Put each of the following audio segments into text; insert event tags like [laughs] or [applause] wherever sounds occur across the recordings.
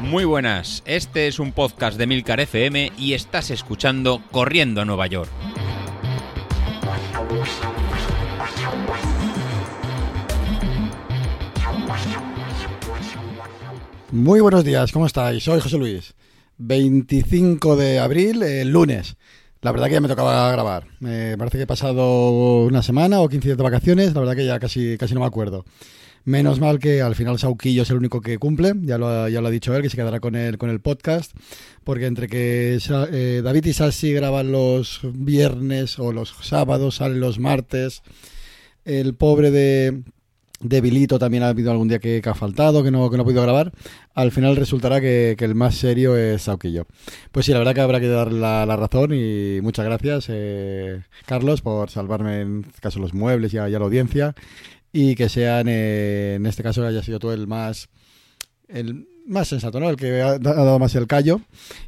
Muy buenas, este es un podcast de Milcar FM y estás escuchando Corriendo a Nueva York. Muy buenos días, ¿cómo estáis? Soy José Luis. 25 de abril, el lunes. La verdad que ya me tocaba grabar. Me parece que he pasado una semana o 15 días de vacaciones, la verdad que ya casi, casi no me acuerdo. Menos mal que al final Sauquillo es el único que cumple, ya lo, ha- ya lo ha dicho él, que se quedará con el, con el podcast, porque entre que eh, David y Sassi graban los viernes o los sábados, salen los martes, el pobre de, de Vilito también ha habido algún día que, ha faltado, que no, que no ha podido grabar, al final resultará que, el más serio es Sauquillo. Pues sí, la verdad que habrá que darle la, razón y muchas gracias, eh, Carlos, por salvarme en este caso los muebles y y a la audiencia y que sean, eh, en este caso, haya sido tú el más el más sensato, ¿no? El que ha, dado más el callo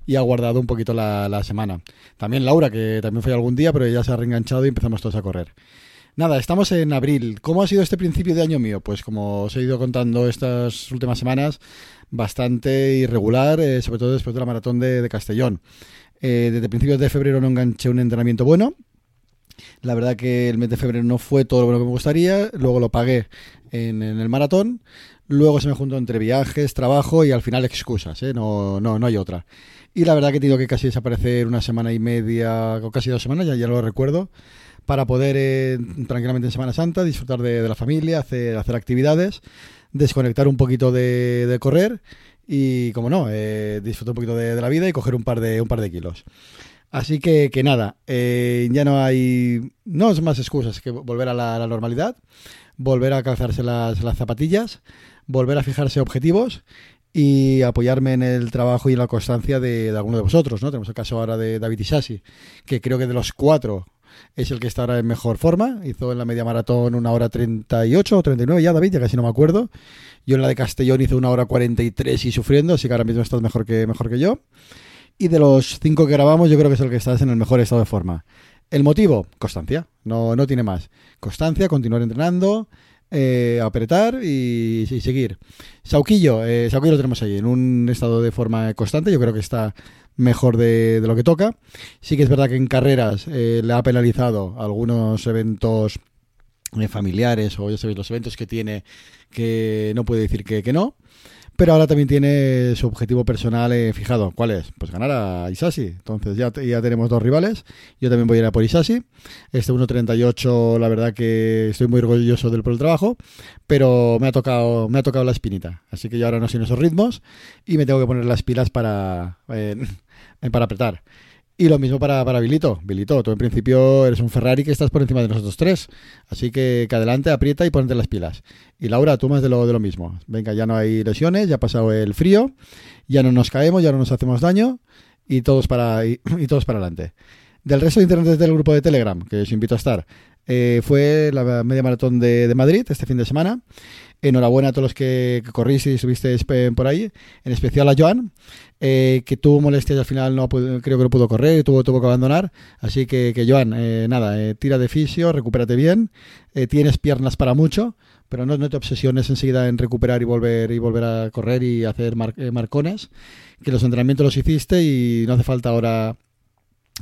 y ha guardado un poquito la, la semana. También Laura, que también fue algún día, pero ya se ha reenganchado y empezamos todos a correr. Nada, estamos en abril. ¿Cómo ha sido este principio de año mío? Pues como os he ido contando estas últimas semanas, bastante irregular, eh, sobre todo después de la maratón de, de Castellón. Eh, desde principios de febrero no enganché un entrenamiento bueno. La verdad que el mes de febrero no fue todo lo bueno que me gustaría. Luego lo pagué en, en el maratón. Luego se me juntó entre viajes, trabajo y al final excusas, ¿eh? no, no, no hay otra. Y la verdad que he tenido que casi desaparecer una semana y media, o casi dos semanas, ya, ya lo recuerdo, para poder eh, tranquilamente en Semana Santa disfrutar de, la familia, hacer, hacer actividades, desconectar un poquito de, de correr y, como no, eh, disfrutar un poquito de, de la vida y coger un par de, un par de kilos. Así que, que nada, eh, ya no hay, no es más excusas que volver a la, normalidad, volver a calzarse las, las zapatillas, volver a fijarse objetivos y apoyarme en el trabajo y en la constancia de, de alguno de vosotros, ¿no? Tenemos el caso ahora de David Isasi, que creo que de los cuatro es el que está ahora en mejor forma. Hizo en la media maratón una hora 38 o 39 ya, David, ya casi no me acuerdo. Yo en la de Castellón hice una hora 43 y sufriendo, así que ahora mismo estás mejor que, mejor que yo. Y de los cinco que grabamos, yo creo que es el que estás en el mejor estado de forma. El motivo, constancia, no, no tiene más. Constancia, continuar entrenando, eh, apretar y, seguir. Sauquillo, eh, Sauquillo lo tenemos ahí en un estado de forma constante, yo creo que está mejor de, lo que toca. Sí que es verdad que en carreras eh, le ha penalizado algunos eventos eh, familiares o ya sabéis los eventos que tiene que no puede decir que no. Pero ahora también tiene su objetivo personal eh, fijado. ¿Cuál es? Pues ganar a Isasi. Entonces ya, ya tenemos dos rivales. Yo también voy a ir a por Isasi. Este 1.38, la verdad que estoy muy orgulloso del por el trabajo. Pero me ha tocado, me ha tocado la espinita. Así que yo ahora no sé en esos ritmos. Y me tengo que poner las pilas para, eh, [laughs] para apretar. Y lo mismo para, para Vilito. Vilito, tú en principio eres un Ferrari que estás por encima de nosotros tres. Así que, que adelante, aprieta y ponte las pilas. Y Laura, tú más de lo, de lo mismo. Venga, ya no hay lesiones, ya ha pasado el frío, ya no nos caemos, ya no nos hacemos daño y todos para, y, todos para adelante. Del resto de integrantes del grupo de Telegram, que os invito a estar, eh, fue la media maratón de, de Madrid este fin de semana. Enhorabuena a todos los que, corriste y estuvisteis por ahí, en especial a Joan, eh, que tuvo molestias al final no creo que no pudo correr tuvo, tuvo que abandonar. Así que, Joan, eh, nada, eh, tira de fisio, recupérate bien, tienes piernas para mucho, pero no, te obsesiones enseguida en recuperar y volver y volver a correr y hacer mar, marcones, que los entrenamientos los hiciste y no hace falta ahora,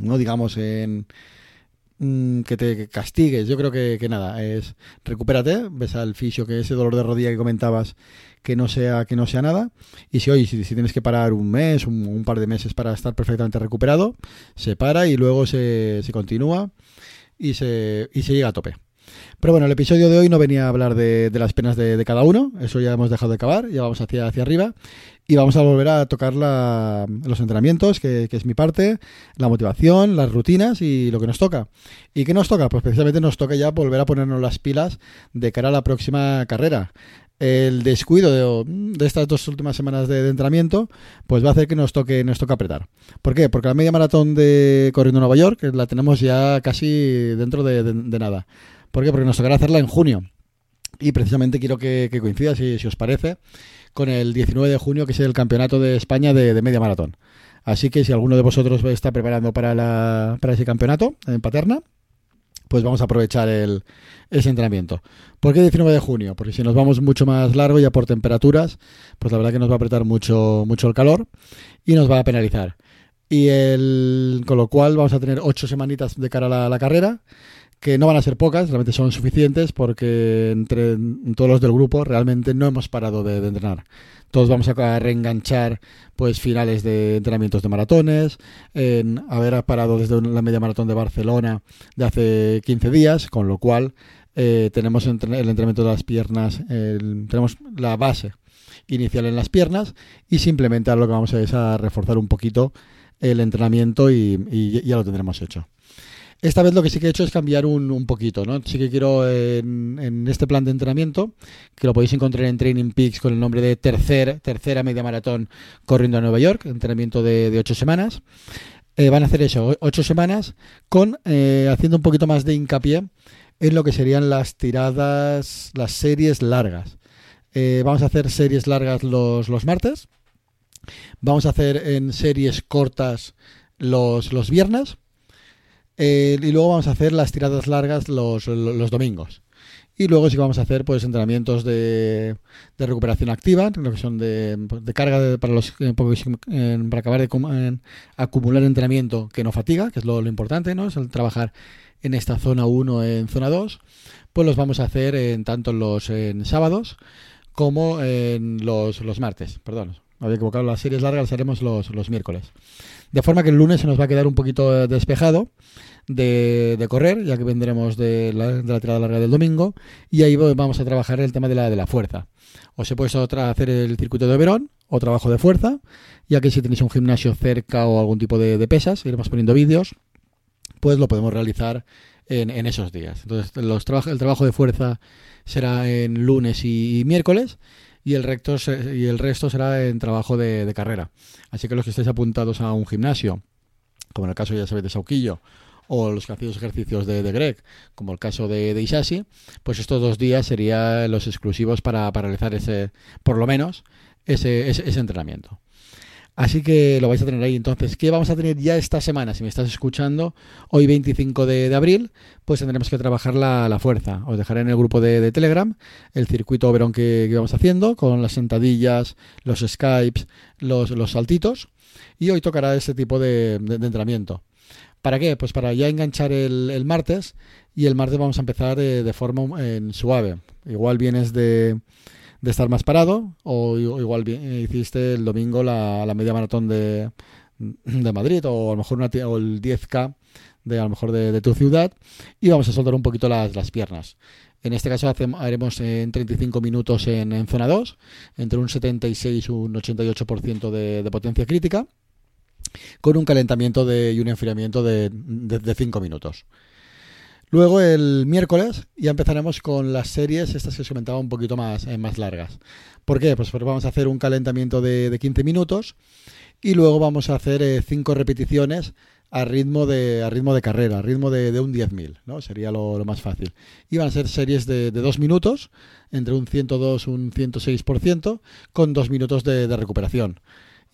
no digamos, en que te castigues. Yo creo que, que, nada, es recupérate, ves al fisio que ese dolor de rodilla que comentabas que no sea que no sea nada y si hoy si, tienes que parar un mes, un, un, par de meses para estar perfectamente recuperado, se para y luego se, se continúa y se, y se llega a tope. Pero bueno, el episodio de hoy no venía a hablar de, de las penas de, de, cada uno, eso ya hemos dejado de acabar, ya vamos hacia, hacia arriba y vamos a volver a tocar la, los entrenamientos, que, es mi parte, la motivación, las rutinas y lo que nos toca. ¿Y qué nos toca? Pues precisamente nos toca ya volver a ponernos las pilas de cara a la próxima carrera. El descuido de, estas dos últimas semanas de, entrenamiento, pues va a hacer que nos toque, nos toque apretar. ¿Por qué? Porque la media maratón de Corriendo Nueva York la tenemos ya casi dentro de, nada. ¿Por qué? Porque nos tocará hacerla en junio. Y precisamente quiero que, que coincida, si, os parece, con el 19 de junio, que es el Campeonato de España de, Media Maratón. Así que si alguno de vosotros está preparando para, la, para ese campeonato en Paterna, pues vamos a aprovechar el, ese entrenamiento. ¿Por qué 19 de junio? Porque si nos vamos mucho más largo ya por temperaturas, pues la verdad que nos va a apretar mucho, mucho el calor y nos va a penalizar. Y el, con lo cual vamos a tener ocho semanitas de cara a la, carrera, que no van a ser pocas, realmente son suficientes porque entre todos los del grupo realmente no hemos parado de, entrenar. Todos vamos a reenganchar pues finales de entrenamientos de maratones, en haber parado desde la media maratón de Barcelona de hace 15 días, con lo cual eh, tenemos el entrenamiento de las piernas, tenemos la base inicial en las piernas y simplemente lo que vamos a es a reforzar un poquito el entrenamiento y ya lo tendremos hecho. Esta vez lo que sí que he hecho es cambiar un, poquito, ¿no? Sí que quiero en, este plan de entrenamiento, que lo podéis encontrar en Training Peaks con el nombre de tercer, tercera media maratón corriendo a Nueva York, entrenamiento de, ocho semanas. Eh, van a hacer eso, ocho semanas, con eh, haciendo un poquito más de hincapié en lo que serían las tiradas, las series largas. Eh, vamos a hacer series largas los, los martes. Vamos a hacer en series cortas los, los viernes eh, y luego vamos a hacer las tiradas largas los, los, domingos. Y luego sí vamos a hacer pues entrenamientos de, de recuperación activa, lo que son de, de carga para los eh, para acabar de acumular entrenamiento que no fatiga, que es lo, importante, ¿no? Es el trabajar en esta zona 1 en zona 2, pues los vamos a hacer en tanto los en sábados como en los, los martes, perdón, había equivocado, las series largas las haremos los, los miércoles. De forma que el lunes se nos va a quedar un poquito eh, despejado de, correr, ya que vendremos de la, tirada larga del domingo, y ahí vamos a trabajar el tema de la, de la fuerza. Os he puesto otra, hacer el circuito de Verón o trabajo de fuerza, ya que si tenéis un gimnasio cerca o algún tipo de, pesas, iremos poniendo vídeos, pues lo podemos realizar en, esos días. Entonces, los el trabajo de fuerza será en lunes y miércoles y el, recto y el resto será en trabajo de, carrera. Así que los que estéis apuntados a un gimnasio, como en el caso ya sabéis de Sauquillo, o los que hacéis ejercicios de, de, Greg, como el caso de, de Isasi, pues estos dos días serían los exclusivos para, para realizar ese, por lo menos, ese, ese entrenamiento. Así que lo vais a tener ahí. Entonces, ¿qué vamos a tener ya esta semana? Si me estás escuchando, hoy 25 de, abril, pues tendremos que trabajar la, fuerza. Os dejaré en el grupo de, Telegram el circuito verón que, vamos haciendo, con las sentadillas, los Skypes, los, saltitos. Y hoy tocará ese tipo de, entrenamiento. ¿Para qué? Pues para ya enganchar el, martes y el martes vamos a empezar eh, de forma en suave. Igual vienes de de estar más parado, o igual hiciste el domingo la, media maratón de, de, Madrid, o a lo mejor una, o el 10K de a lo mejor de, tu ciudad, y vamos a soltar un poquito las, las piernas. En este caso haremos en 35 minutos en, zona 2, entre un 76 y un 88% de, de potencia crítica, con un calentamiento de, y un enfriamiento de, de 5 minutos. Luego el miércoles ya empezaremos con las series, estas que os comentaba un poquito más, eh, más largas. ¿Por qué? Pues porque vamos a hacer un calentamiento de, de 15 minutos y luego vamos a hacer 5 eh, repeticiones a ritmo de, a ritmo de carrera, a ritmo de, de un 10.000, ¿no? Sería lo, más fácil. Y van a ser series de, 2 minutos, entre un 102 y un 106%, con 2 minutos de recuperación.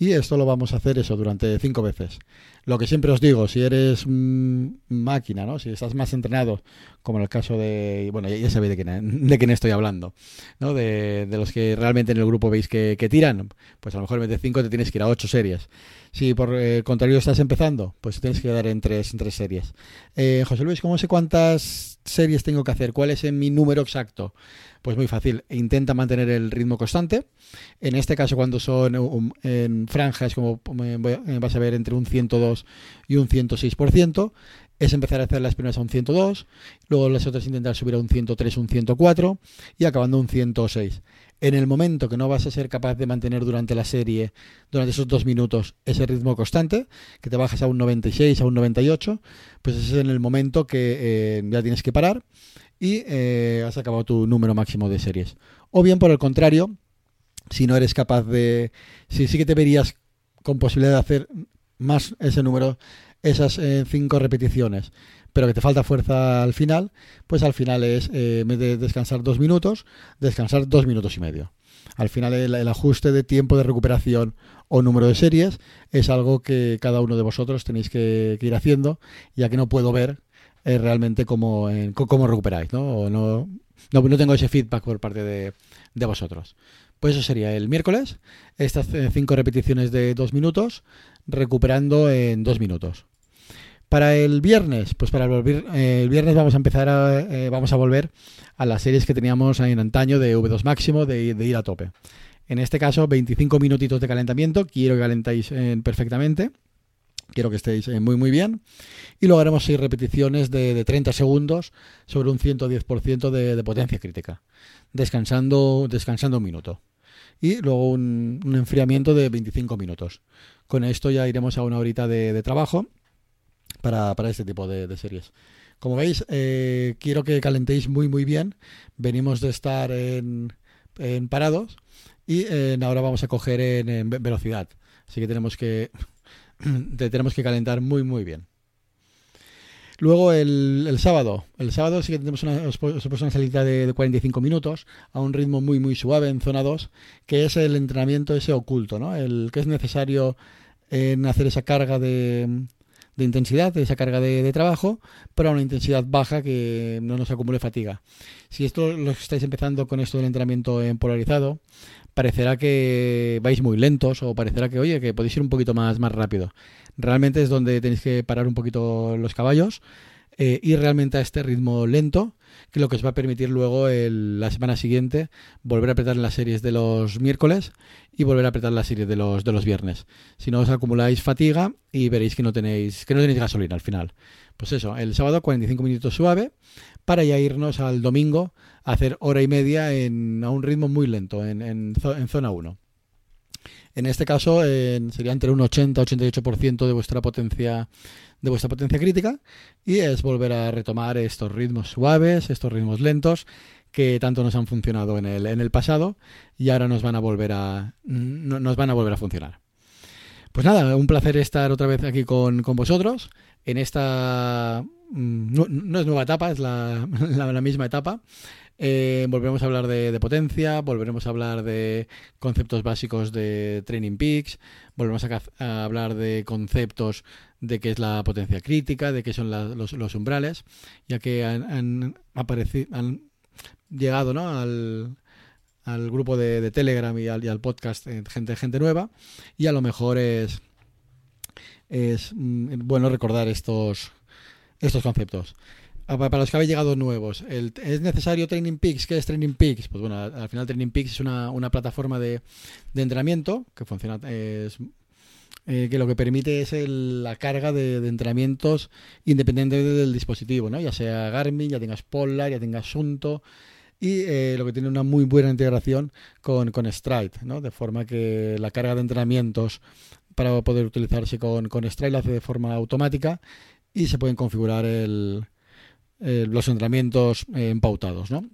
Y esto lo vamos a hacer eso durante 5 veces. Lo que siempre os digo, si eres máquina, ¿no? Si estás más entrenado, como en el caso de, bueno, ya, sabéis de quién, [laughs] de quién estoy hablando, ¿no? De, los que realmente en el grupo veis que, tiran, pues a lo mejor en vez de 5 te tienes que ir a 8 series. Si por el eh, contrario estás empezando, pues tienes que dar en 3 en tres series. Eh, José Luis, ¿cómo sé cuántas series tengo que hacer? ¿Cuál es mi número exacto? Pues muy fácil, intenta mantener el ritmo constante. En este caso, cuando son en franjas, como vas a ver, entre un 102 y un 106%, es empezar a hacer las primeras a un 102, luego las otras intentar subir a un 103, un 104 y acabando un 106. En el momento que no vas a ser capaz de mantener durante la serie, durante esos dos minutos, ese ritmo constante, que te bajas a un 96, a un 98, pues ese es en el momento que eh, ya tienes que parar y eh, has acabado tu número máximo de series. O bien, por el contrario, si no eres capaz de... Si sí que te verías con posibilidad de hacer más ese número, esas eh, cinco repeticiones, pero que te falta fuerza al final, pues al final es, eh, en vez de descansar dos minutos, descansar dos minutos y medio. Al final el, ajuste de tiempo de recuperación o número de series es algo que cada uno de vosotros tenéis que ir haciendo, ya que no puedo ver eh, realmente cómo, cómo recuperáis, ¿no? no, no, tengo ese feedback por parte de, de vosotros. Pues eso sería el miércoles, estas cinco repeticiones de dos minutos, recuperando en dos minutos. Para el viernes, pues para el, el viernes vamos a empezar a, vamos a volver a las series que teníamos en antaño de V2 máximo, de, ir a tope. En este caso, 25 minutitos de calentamiento. Quiero que calentáis eh, perfectamente. Quiero que estéis eh, muy muy bien. Y luego haremos 6 repeticiones de, 30 segundos sobre un 110% de, de, potencia crítica. Descansando, descansando un minuto. Y luego un, enfriamiento de 25 minutos. Con esto ya iremos a una horita de, trabajo para, este tipo de, series. Como veis, eh, quiero que calentéis muy muy bien. Venimos de estar en, en parados y eh, ahora vamos a coger en, velocidad. Así que tenemos que, [clears throat] tenemos que calentar muy, muy bien. Luego el, sábado. El sábado sí que tenemos una, una salida de, de, 45 minutos a un ritmo muy muy suave en zona 2, que es el entrenamiento ese oculto, ¿no? El que es necesario en hacer esa carga de, de intensidad, de esa carga de, trabajo, pero a una intensidad baja que no nos acumule fatiga. Si esto lo estáis empezando con esto del entrenamiento en polarizado, parecerá que vais muy lentos o parecerá que, oye, que podéis ir un poquito más, más rápido. Realmente es donde tenéis que parar un poquito los caballos, eh, ir realmente a este ritmo lento, que lo que os va a permitir luego la semana siguiente volver a apretar las series de los miércoles y volver a apretar las series de los, de los viernes. Si no os acumuláis fatiga y veréis que no tenéis, que no tenéis gasolina al final. Pues eso, el sábado 45 minutos suave para ya irnos al domingo a hacer hora y media en, a un ritmo muy lento, en, en, zona 1. En este caso sería entre un 80-88% de vuestra potencia de vuestra potencia crítica y es volver a retomar estos ritmos suaves, estos ritmos lentos que tanto nos han funcionado en el, en el pasado y ahora nos van a volver a nos van a volver a funcionar. Pues nada, un placer estar otra vez aquí con, con vosotros en esta mm, no, es nueva etapa, es la, [laughs] la misma etapa eh, volveremos a hablar de, potencia, volveremos a hablar de conceptos básicos de Training Peaks, volveremos a, hablar de conceptos de qué es la potencia crítica, de qué son los, umbrales, ya que han, aparecido, han llegado ¿no? al, grupo de, Telegram y al, podcast eh, gente, gente nueva, y a lo mejor es, es mm, bueno recordar estos, estos conceptos. Ah, para los que habéis llegado nuevos, ¿es necesario Training Peaks? ¿Qué es Training Peaks? Pues bueno, al final Training Peaks es una, plataforma de, entrenamiento que funciona, eh, que lo que permite es la carga de, entrenamientos independiente del dispositivo, ¿no? ya sea Garmin, ya tengas Polar, ya tengas Sunto, y eh, lo que tiene una muy buena integración con, Stride, ¿no? de forma que la carga de entrenamientos para poder utilizarse con Stride la hace de forma automática y se pueden configurar el eh, los entrenamientos eh, empautados, ¿no?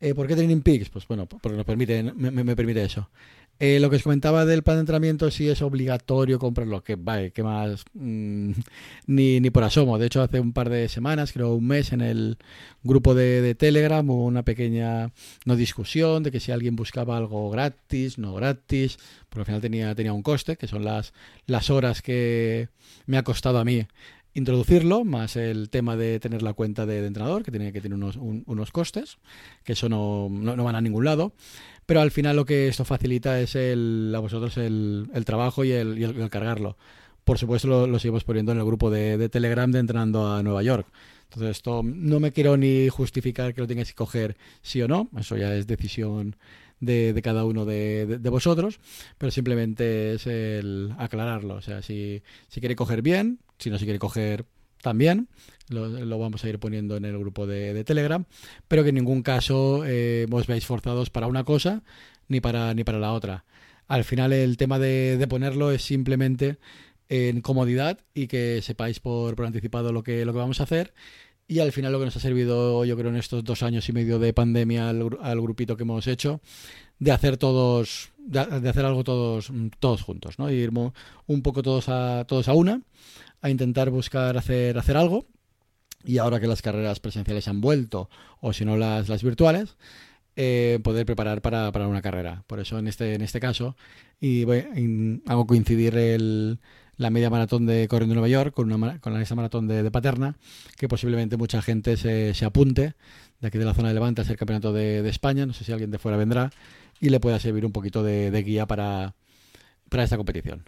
Eh, ¿Por qué Training Peaks? Pues bueno, porque nos permite, me, permite eso. lo que os comentaba del plan de entrenamiento, si es obligatorio comprarlo, que vale, que más mm, [laughs] ni, ni por asomo. De hecho, hace un par de semanas, creo un mes, en el grupo de, Telegram hubo una pequeña no discusión de que si alguien buscaba algo gratis, no gratis, porque al final tenía, tenía un coste, que son las, las horas que me ha costado a mí introducirlo, más el tema de tener la cuenta de, entrenador, que tiene que tener unos, unos costes, que eso no, no, van a ningún lado. Pero al final lo que esto facilita es el, a vosotros el, el trabajo y el, y el, cargarlo. Por supuesto lo, lo, seguimos poniendo en el grupo de, de Telegram de Entrenando a Nueva York. Entonces esto no me quiero ni justificar que lo tengáis que coger sí o no, eso ya es decisión de, cada uno de, vosotros, pero simplemente es el aclararlo. O sea, si, si quiere coger bien, si no se quiere coger también, lo, vamos a ir poniendo en el grupo de, Telegram, pero que en ningún caso eh, os veáis forzados para una cosa ni para, ni para la otra. Al final el tema de, ponerlo es simplemente en comodidad y que sepáis por, por anticipado lo que, lo que vamos a hacer. Y al final lo que nos ha servido, yo creo, en estos dos años y medio de pandemia al, grupito que hemos hecho, de hacer todos, de, hacer algo todos, todos juntos, ¿no? Ir un poco todos a, todos a una, a intentar buscar hacer, hacer algo. Y ahora que las carreras presenciales han vuelto, o si no las, las virtuales, eh, poder preparar para, para, una carrera. Por eso en este, en este caso y voy, hago coincidir el, la media maratón de Corriendo Nueva York con, una, con esa maratón de, de, Paterna, que posiblemente mucha gente se, se, apunte de aquí de la zona de Levante a ser campeonato de, de, España. No sé si alguien de fuera vendrá y le pueda servir un poquito de, guía para, para esta competición.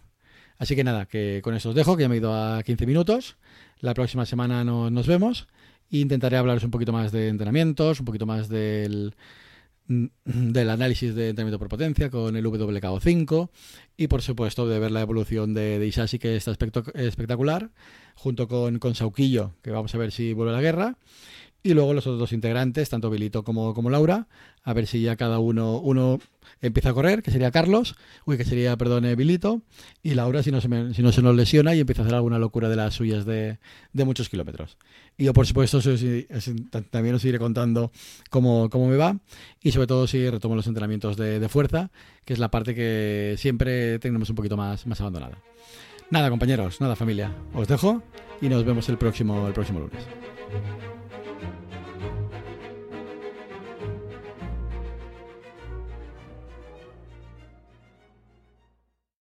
Así que nada, que con eso os dejo, que ya me he ido a 15 minutos. La próxima semana no, nos vemos e intentaré hablaros un poquito más de entrenamientos, un poquito más del, del análisis de entrenamiento por potencia con el WKO5 y por supuesto de ver la evolución de, de Isashi que está espectacular junto con, con Sauquillo que vamos a ver si vuelve a la guerra y luego los otros dos integrantes, tanto Bilito como, como Laura, a ver si ya cada uno, uno empieza a correr, que sería Carlos, uy, que sería, perdón, Bilito, y Laura si no, se me, si no se nos lesiona y empieza a hacer alguna locura de las suyas de, de muchos kilómetros. Y yo, por supuesto, también os iré contando cómo, cómo me va y sobre todo si retomo los entrenamientos de, de, fuerza, que es la parte que siempre tenemos un poquito más, más abandonada. Nada, compañeros, nada, familia. Os dejo y nos vemos el próximo, el próximo lunes.